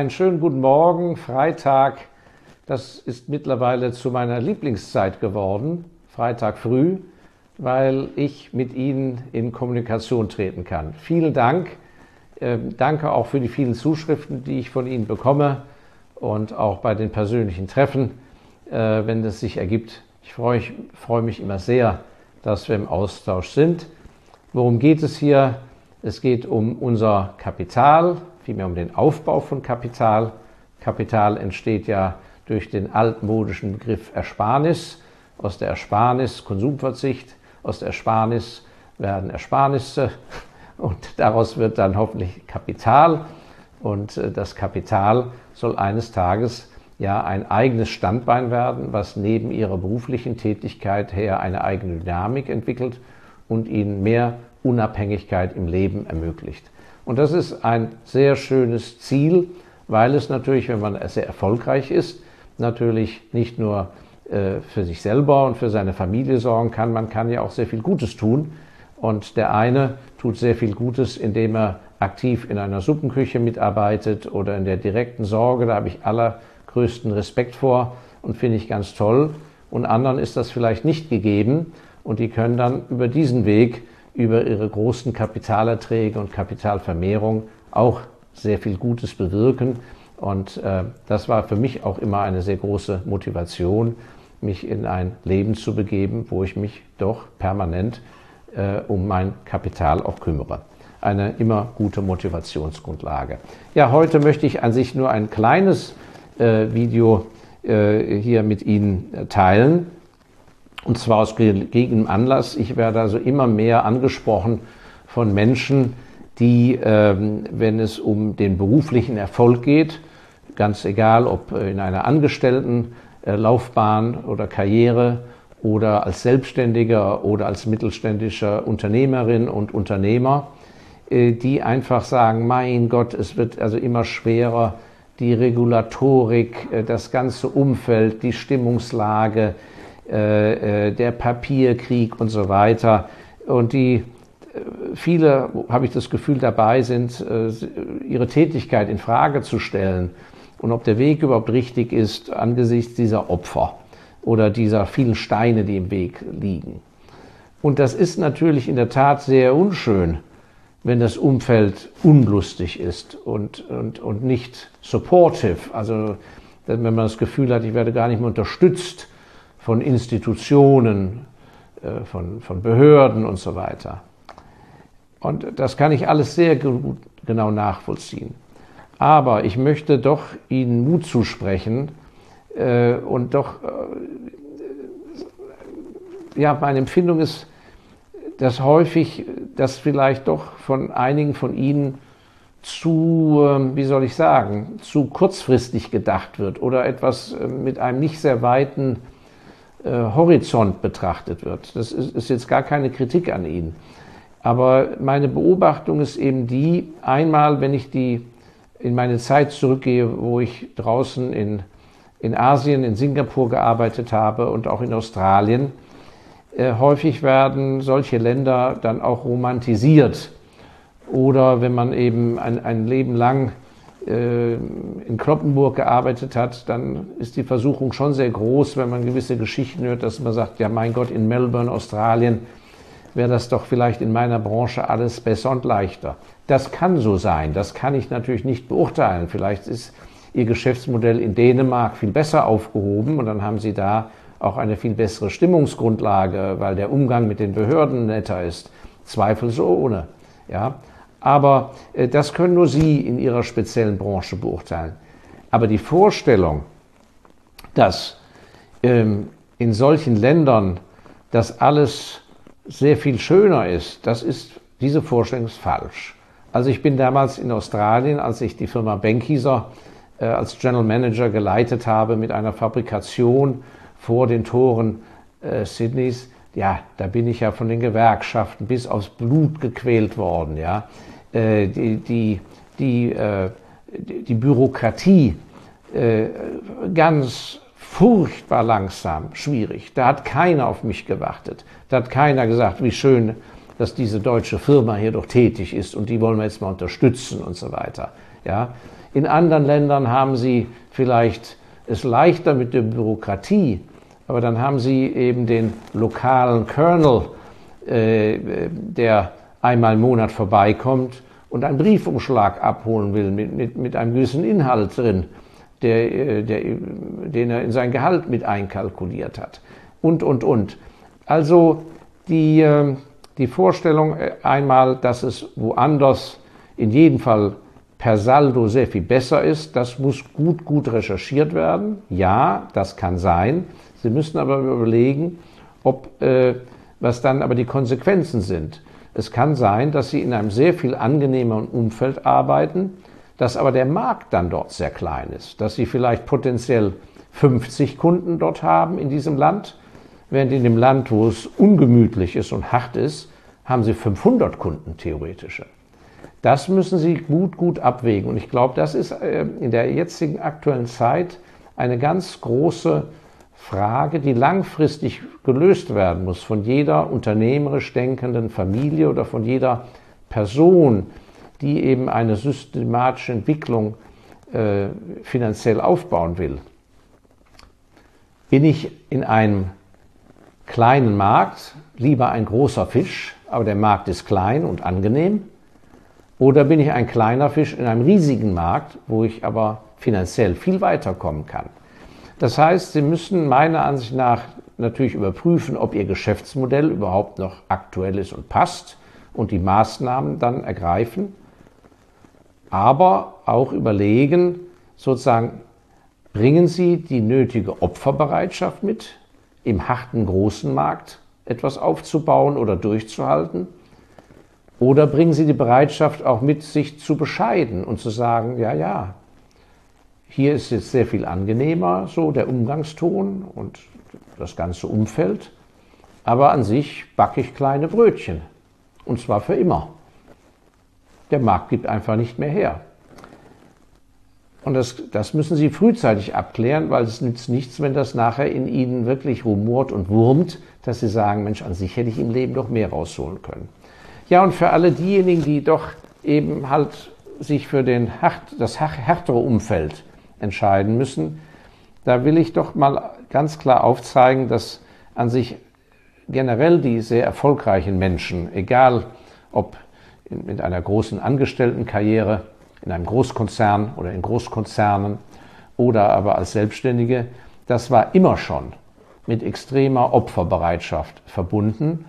Einen schönen guten Morgen, Freitag. Das ist mittlerweile zu meiner Lieblingszeit geworden, Freitag früh, weil ich mit Ihnen in Kommunikation treten kann. Vielen Dank. Ähm, danke auch für die vielen Zuschriften, die ich von Ihnen bekomme und auch bei den persönlichen Treffen, äh, wenn es sich ergibt. Ich freue, freue mich immer sehr, dass wir im Austausch sind. Worum geht es hier? Es geht um unser Kapital, vielmehr um den Aufbau von Kapital. Kapital entsteht ja durch den altmodischen Begriff Ersparnis. Aus der Ersparnis Konsumverzicht, aus der Ersparnis werden Ersparnisse und daraus wird dann hoffentlich Kapital. Und äh, das Kapital soll eines Tages ja ein eigenes Standbein werden, was neben ihrer beruflichen Tätigkeit her eine eigene Dynamik entwickelt und ihnen mehr Unabhängigkeit im Leben ermöglicht. Und das ist ein sehr schönes Ziel, weil es natürlich, wenn man sehr erfolgreich ist, natürlich nicht nur äh, für sich selber und für seine Familie sorgen kann, man kann ja auch sehr viel Gutes tun. Und der eine tut sehr viel Gutes, indem er aktiv in einer Suppenküche mitarbeitet oder in der direkten Sorge. Da habe ich allergrößten Respekt vor und finde ich ganz toll. Und anderen ist das vielleicht nicht gegeben und die können dann über diesen Weg über ihre großen Kapitalerträge und Kapitalvermehrung auch sehr viel Gutes bewirken. Und äh, das war für mich auch immer eine sehr große Motivation, mich in ein Leben zu begeben, wo ich mich doch permanent äh, um mein Kapital auch kümmere. Eine immer gute Motivationsgrundlage. Ja, heute möchte ich an sich nur ein kleines äh, Video äh, hier mit Ihnen teilen und zwar aus gegebenem Anlass. Ich werde also immer mehr angesprochen von Menschen, die, ähm, wenn es um den beruflichen Erfolg geht, ganz egal ob in einer Angestelltenlaufbahn oder Karriere oder als Selbstständiger oder als mittelständischer Unternehmerin und Unternehmer, äh, die einfach sagen, mein Gott, es wird also immer schwerer, die Regulatorik, äh, das ganze Umfeld, die Stimmungslage, äh, äh, der Papierkrieg und so weiter. Und die äh, viele, habe ich das Gefühl, dabei sind, ihre Tätigkeit in Frage zu stellen und ob der Weg überhaupt richtig ist angesichts dieser Opfer oder dieser vielen Steine, die im Weg liegen. Und das ist natürlich in der Tat sehr unschön, wenn das Umfeld unlustig ist und, und, und nicht supportive. Also wenn man das Gefühl hat, ich werde gar nicht mehr unterstützt von Institutionen, äh, von, von Behörden und so weiter. Und das kann ich alles sehr gut, genau nachvollziehen. Aber ich möchte doch Ihnen Mut zusprechen äh, und doch, äh, ja, meine Empfindung ist, dass häufig das vielleicht doch von einigen von Ihnen zu, äh, wie soll ich sagen, zu kurzfristig gedacht wird oder etwas äh, mit einem nicht sehr weiten Horizont betrachtet wird. Das ist, ist jetzt gar keine Kritik an ihn. Aber meine Beobachtung ist eben die, einmal, wenn ich die in meine Zeit zurückgehe, wo ich draußen in, in Asien, in Singapur gearbeitet habe und auch in Australien, äh, häufig werden solche Länder dann auch romantisiert. Oder wenn man eben ein, ein Leben lang äh, in Kloppenburg gearbeitet hat, dann ist die Versuchung schon sehr groß, wenn man gewisse Geschichten hört, dass man sagt, ja mein Gott, in Melbourne, Australien, wäre das doch vielleicht in meiner Branche alles besser und leichter. Das kann so sein, das kann ich natürlich nicht beurteilen. Vielleicht ist Ihr Geschäftsmodell in Dänemark viel besser aufgehoben und dann haben Sie da auch eine viel bessere Stimmungsgrundlage, weil der Umgang mit den Behörden netter ist. Zweifelsohne. Ja, aber äh, das können nur Sie in Ihrer speziellen Branche beurteilen. Aber die Vorstellung, dass ähm, in solchen Ländern das alles sehr viel schöner ist, das ist, diese Vorstellung ist falsch. Also ich bin damals in Australien, als ich die Firma Benckiser äh, als General Manager geleitet habe mit einer Fabrikation vor den Toren äh, Sydneys, ja, da bin ich ja von den Gewerkschaften bis aufs Blut gequält worden, ja. Äh, die, die, die, äh, die Bürokratie äh, ganz furchtbar langsam, schwierig. Da hat keiner auf mich gewartet. Da hat keiner gesagt, wie schön, dass diese deutsche Firma hier doch tätig ist und die wollen wir jetzt mal unterstützen und so weiter. Ja, In anderen Ländern haben sie vielleicht es leichter mit der Bürokratie, aber dann haben sie eben den lokalen Colonel, äh, der einmal im Monat vorbeikommt und einen Briefumschlag abholen will mit, mit, mit einem gewissen Inhalt drin, der, äh, der, den er in sein Gehalt mit einkalkuliert hat. Und, und, und. Also die, ähm, die Vorstellung äh, einmal, dass es woanders in jedem Fall per Saldo sehr viel besser ist, das muss gut, gut recherchiert werden. Ja, das kann sein. Sie müssen aber überlegen, ob, äh, was dann aber die Konsequenzen sind. Es kann sein, dass Sie in einem sehr viel angenehmeren Umfeld arbeiten, dass aber der Markt dann dort sehr klein ist, dass Sie vielleicht potenziell 50 Kunden dort haben in diesem Land, während in dem Land, wo es ungemütlich ist und hart ist, haben Sie 500 Kunden theoretische. Das müssen Sie gut, gut abwägen. Und ich glaube, das ist äh, in der jetzigen aktuellen Zeit eine ganz große Frage, die langfristig gelöst werden muss von jeder unternehmerisch denkenden Familie oder von jeder Person, die eben eine systematische Entwicklung äh, finanziell aufbauen will. Bin ich in einem kleinen Markt lieber ein großer Fisch, aber der Markt ist klein und angenehm? Oder bin ich ein kleiner Fisch in einem riesigen Markt, wo ich aber finanziell viel weiterkommen kann? Das heißt, Sie müssen meiner Ansicht nach natürlich überprüfen, ob Ihr Geschäftsmodell überhaupt noch aktuell ist und passt und die Maßnahmen dann ergreifen. Aber auch überlegen, sozusagen, bringen Sie die nötige Opferbereitschaft mit, im harten großen Markt etwas aufzubauen oder durchzuhalten? Oder bringen Sie die Bereitschaft auch mit, sich zu bescheiden und zu sagen, ja, ja, hier ist jetzt sehr viel angenehmer, so der Umgangston und das ganze Umfeld, aber an sich backe ich kleine Brötchen und zwar für immer. Der Markt gibt einfach nicht mehr her. Und das, das müssen Sie frühzeitig abklären, weil es nützt nichts, wenn das nachher in Ihnen wirklich rumort und wurmt, dass Sie sagen, Mensch, an sich hätte ich im Leben doch mehr rausholen können. Ja, und für alle diejenigen, die doch eben halt sich für den das härtere Umfeld entscheiden müssen, da will ich doch mal ganz klar aufzeigen, dass an sich generell die sehr erfolgreichen Menschen, egal ob mit einer großen Angestelltenkarriere, in einem Großkonzern oder in Großkonzernen oder aber als Selbstständige, das war immer schon mit extremer Opferbereitschaft verbunden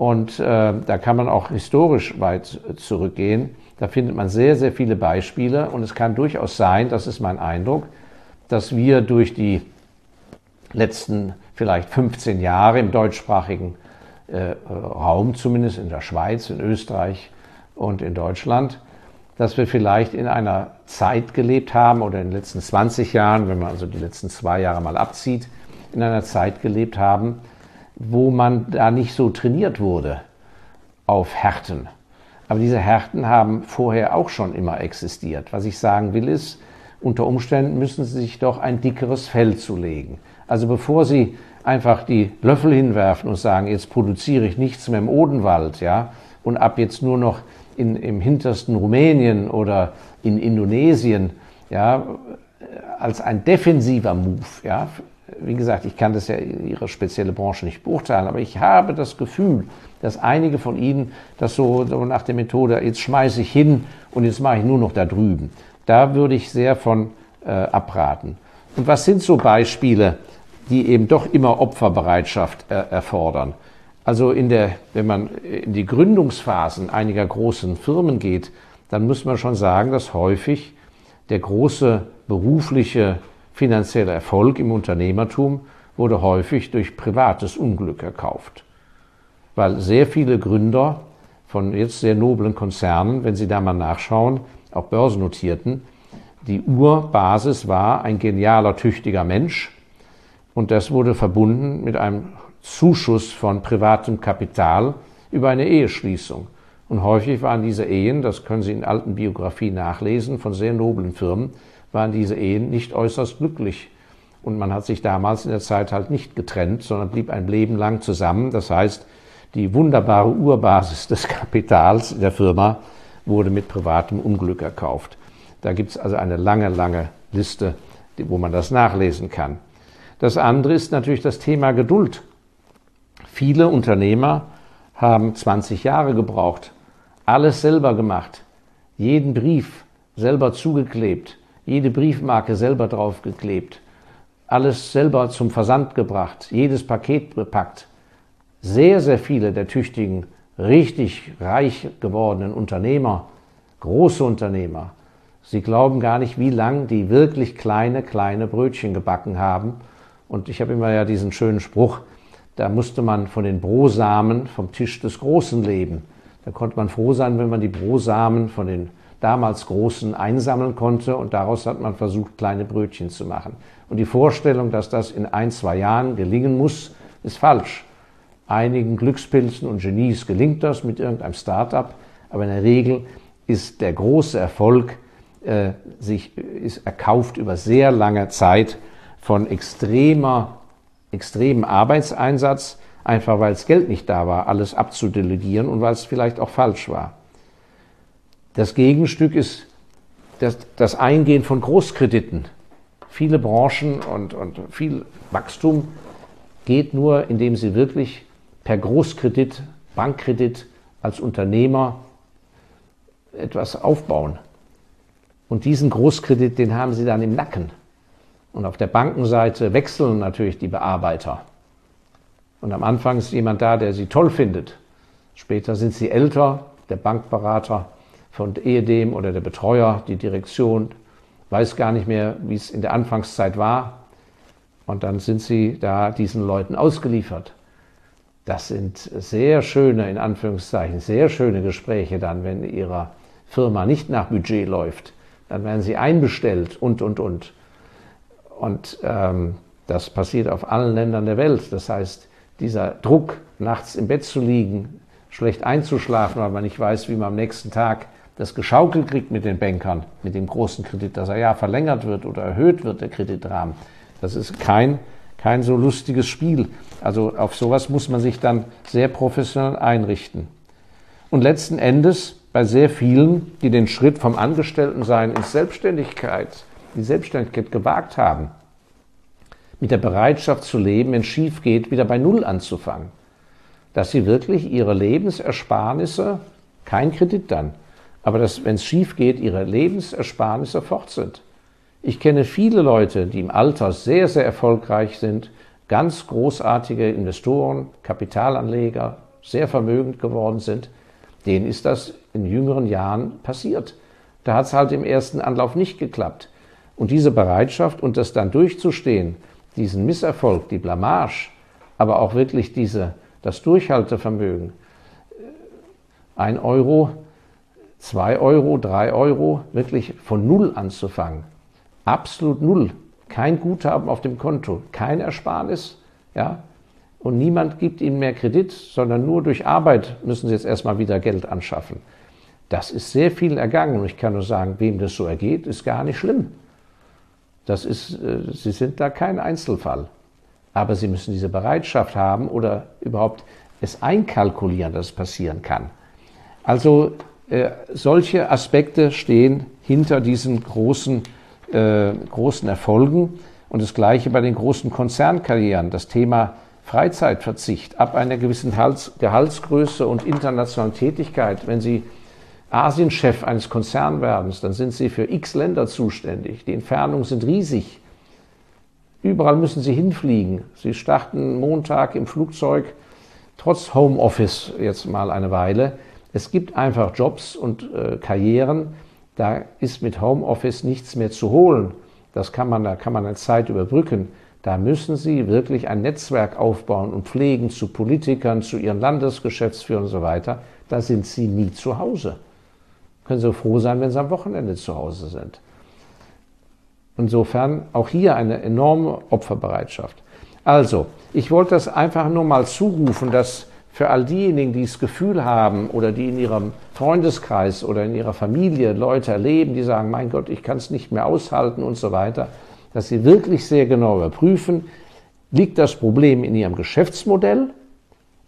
und äh, da kann man auch historisch weit zurückgehen. Da findet man sehr, sehr viele Beispiele. Und es kann durchaus sein, das ist mein Eindruck, dass wir durch die letzten vielleicht 15 Jahre im deutschsprachigen äh, Raum, zumindest in der Schweiz, in Österreich und in Deutschland, dass wir vielleicht in einer Zeit gelebt haben oder in den letzten 20 Jahren, wenn man also die letzten zwei Jahre mal abzieht, in einer Zeit gelebt haben, wo man da nicht so trainiert wurde auf Härten. Aber diese Härten haben vorher auch schon immer existiert. Was ich sagen will ist, unter Umständen müssen Sie sich doch ein dickeres Fell zulegen. Also bevor Sie einfach die Löffel hinwerfen und sagen, jetzt produziere ich nichts mehr im Odenwald, ja, und ab jetzt nur noch in, im hintersten Rumänien oder in Indonesien, ja, als ein defensiver Move, ja, wie gesagt, ich kann das ja in Ihrer spezielle Branche nicht beurteilen, aber ich habe das Gefühl, dass einige von Ihnen das so, so nach der Methode, jetzt schmeiße ich hin und jetzt mache ich nur noch da drüben. Da würde ich sehr von äh, abraten. Und was sind so Beispiele, die eben doch immer Opferbereitschaft äh, erfordern? Also in der, wenn man in die Gründungsphasen einiger großen Firmen geht, dann muss man schon sagen, dass häufig der große berufliche Finanzieller Erfolg im Unternehmertum wurde häufig durch privates Unglück erkauft, weil sehr viele Gründer von jetzt sehr noblen Konzernen, wenn Sie da mal nachschauen, auch börsennotierten, die Urbasis war ein genialer, tüchtiger Mensch und das wurde verbunden mit einem Zuschuss von privatem Kapital über eine Eheschließung. Und häufig waren diese Ehen, das können Sie in alten Biografien nachlesen, von sehr noblen Firmen, waren diese Ehen nicht äußerst glücklich. Und man hat sich damals in der Zeit halt nicht getrennt, sondern blieb ein Leben lang zusammen. Das heißt, die wunderbare Urbasis des Kapitals der Firma wurde mit privatem Unglück erkauft. Da gibt es also eine lange, lange Liste, wo man das nachlesen kann. Das andere ist natürlich das Thema Geduld. Viele Unternehmer haben 20 Jahre gebraucht, alles selber gemacht, jeden Brief selber zugeklebt, jede Briefmarke selber draufgeklebt, alles selber zum Versand gebracht, jedes Paket bepackt. Sehr, sehr viele der tüchtigen, richtig reich gewordenen Unternehmer, große Unternehmer, sie glauben gar nicht, wie lang die wirklich kleine, kleine Brötchen gebacken haben. Und ich habe immer ja diesen schönen Spruch, da musste man von den Brosamen vom Tisch des Großen leben. Da konnte man froh sein, wenn man die Brosamen von den damals Großen einsammeln konnte und daraus hat man versucht, kleine Brötchen zu machen. Und die Vorstellung, dass das in ein, zwei Jahren gelingen muss, ist falsch. Einigen Glückspilzen und Genies gelingt das mit irgendeinem Start-up, aber in der Regel ist der große Erfolg äh, sich ist erkauft über sehr lange Zeit von extremer, extremem Arbeitseinsatz, einfach weil das Geld nicht da war, alles abzudelegieren und weil es vielleicht auch falsch war. Das Gegenstück ist das, das Eingehen von Großkrediten. Viele Branchen und, und viel Wachstum geht nur, indem sie wirklich per Großkredit, Bankkredit als Unternehmer etwas aufbauen. Und diesen Großkredit, den haben sie dann im Nacken. Und auf der Bankenseite wechseln natürlich die Bearbeiter. Und am Anfang ist jemand da, der sie toll findet. Später sind sie älter, der Bankberater von ehedem oder der Betreuer, die Direktion, weiß gar nicht mehr, wie es in der Anfangszeit war. Und dann sind sie da diesen Leuten ausgeliefert. Das sind sehr schöne, in Anführungszeichen, sehr schöne Gespräche dann, wenn ihrer Firma nicht nach Budget läuft. Dann werden sie einbestellt und, und, und. Und ähm, das passiert auf allen Ländern der Welt. Das heißt, dieser Druck, nachts im Bett zu liegen, schlecht einzuschlafen, weil man nicht weiß, wie man am nächsten Tag das geschaukelt kriegt mit den Bankern, mit dem großen Kredit, dass er ja verlängert wird oder erhöht wird, der Kreditrahmen. Das ist kein, kein so lustiges Spiel. Also auf sowas muss man sich dann sehr professionell einrichten. Und letzten Endes bei sehr vielen, die den Schritt vom Angestelltensein ins Selbstständigkeit, die Selbstständigkeit gewagt haben, mit der Bereitschaft zu leben, wenn es schief geht, wieder bei Null anzufangen. Dass sie wirklich ihre Lebensersparnisse, kein Kredit dann, aber dass, wenn es schief geht, ihre Lebensersparnisse fort sind. Ich kenne viele Leute, die im Alter sehr, sehr erfolgreich sind, ganz großartige Investoren, Kapitalanleger, sehr vermögend geworden sind. Denen ist das in jüngeren Jahren passiert. Da hat es halt im ersten Anlauf nicht geklappt. Und diese Bereitschaft und das dann durchzustehen, diesen Misserfolg, die Blamage, aber auch wirklich diese, das Durchhaltevermögen, ein Euro zwei Euro, drei Euro, wirklich von Null anzufangen. Absolut Null. Kein Guthaben auf dem Konto, kein Ersparnis, ja. Und niemand gibt ihnen mehr Kredit, sondern nur durch Arbeit müssen sie jetzt erstmal wieder Geld anschaffen. Das ist sehr viel ergangen und ich kann nur sagen, wem das so ergeht, ist gar nicht schlimm. Das ist, äh, sie sind da kein Einzelfall. Aber sie müssen diese Bereitschaft haben oder überhaupt es einkalkulieren, dass es passieren kann. Also äh, solche Aspekte stehen hinter diesen großen, äh, großen Erfolgen. Und das Gleiche bei den großen Konzernkarrieren. Das Thema Freizeitverzicht ab einer gewissen Hals Gehaltsgröße und internationalen Tätigkeit. Wenn Sie Asienchef eines Konzerns werden, dann sind Sie für x Länder zuständig. Die Entfernungen sind riesig. Überall müssen Sie hinfliegen. Sie starten Montag im Flugzeug, trotz Homeoffice jetzt mal eine Weile es gibt einfach Jobs und äh, Karrieren, da ist mit Homeoffice nichts mehr zu holen. Das kann man, da kann man eine Zeit überbrücken. Da müssen Sie wirklich ein Netzwerk aufbauen und pflegen zu Politikern, zu Ihren Landesgeschäftsführern und so weiter. Da sind Sie nie zu Hause. Können Sie froh sein, wenn Sie am Wochenende zu Hause sind. Insofern auch hier eine enorme Opferbereitschaft. Also, ich wollte das einfach nur mal zurufen, dass für all diejenigen, die das Gefühl haben oder die in ihrem Freundeskreis oder in ihrer Familie Leute erleben, die sagen, mein Gott, ich kann es nicht mehr aushalten und so weiter, dass sie wirklich sehr genau überprüfen, liegt das Problem in ihrem Geschäftsmodell?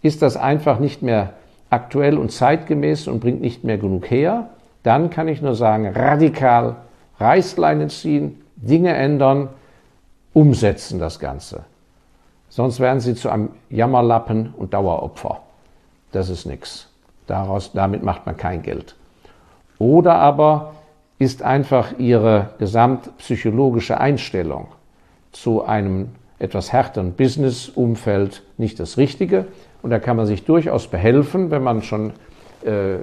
Ist das einfach nicht mehr aktuell und zeitgemäß und bringt nicht mehr genug her? Dann kann ich nur sagen, radikal Reißleine ziehen, Dinge ändern, umsetzen das Ganze. Sonst werden sie zu einem Jammerlappen und Daueropfer. Das ist nichts. Daraus, damit macht man kein Geld. Oder aber ist einfach ihre gesamtpsychologische Einstellung zu einem etwas härteren Business-Umfeld nicht das Richtige. Und da kann man sich durchaus behelfen, wenn man schon äh,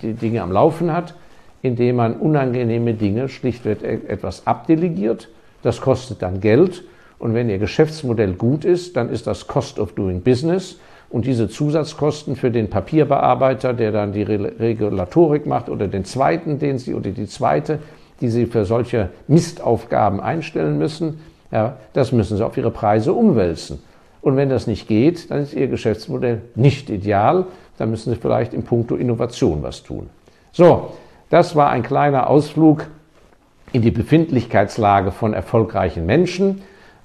die Dinge am Laufen hat, indem man unangenehme Dinge schlichtweg e-, etwas abdelegiert. Das kostet dann Geld. Und wenn Ihr Geschäftsmodell gut ist, dann ist das Cost of Doing Business. Und diese Zusatzkosten für den Papierbearbeiter, der dann die Regulatorik macht, oder den zweiten, den Sie, oder die zweite, die Sie für solche Mistaufgaben einstellen müssen, ja, das müssen Sie auf Ihre Preise umwälzen. Und wenn das nicht geht, dann ist Ihr Geschäftsmodell nicht ideal. Dann müssen Sie vielleicht in puncto Innovation was tun. So, das war ein kleiner Ausflug in die Befindlichkeitslage von erfolgreichen Menschen.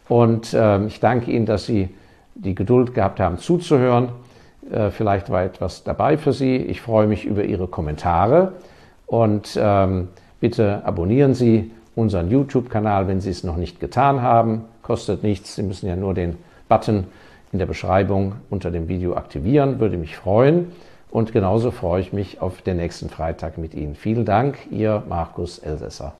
Und äh, ich danke Ihnen, dass Sie die Geduld gehabt haben zuzuhören. Äh, vielleicht war etwas dabei für Sie. Ich freue mich über Ihre Kommentare und ähm, bitte abonnieren Sie unseren YouTube-Kanal, wenn Sie es noch nicht getan haben. Kostet nichts. Sie müssen ja nur den Button in der Beschreibung unter dem Video aktivieren. Würde mich freuen. Und genauso freue ich mich auf den nächsten Freitag mit Ihnen. Vielen Dank, Ihr Markus Elsässer.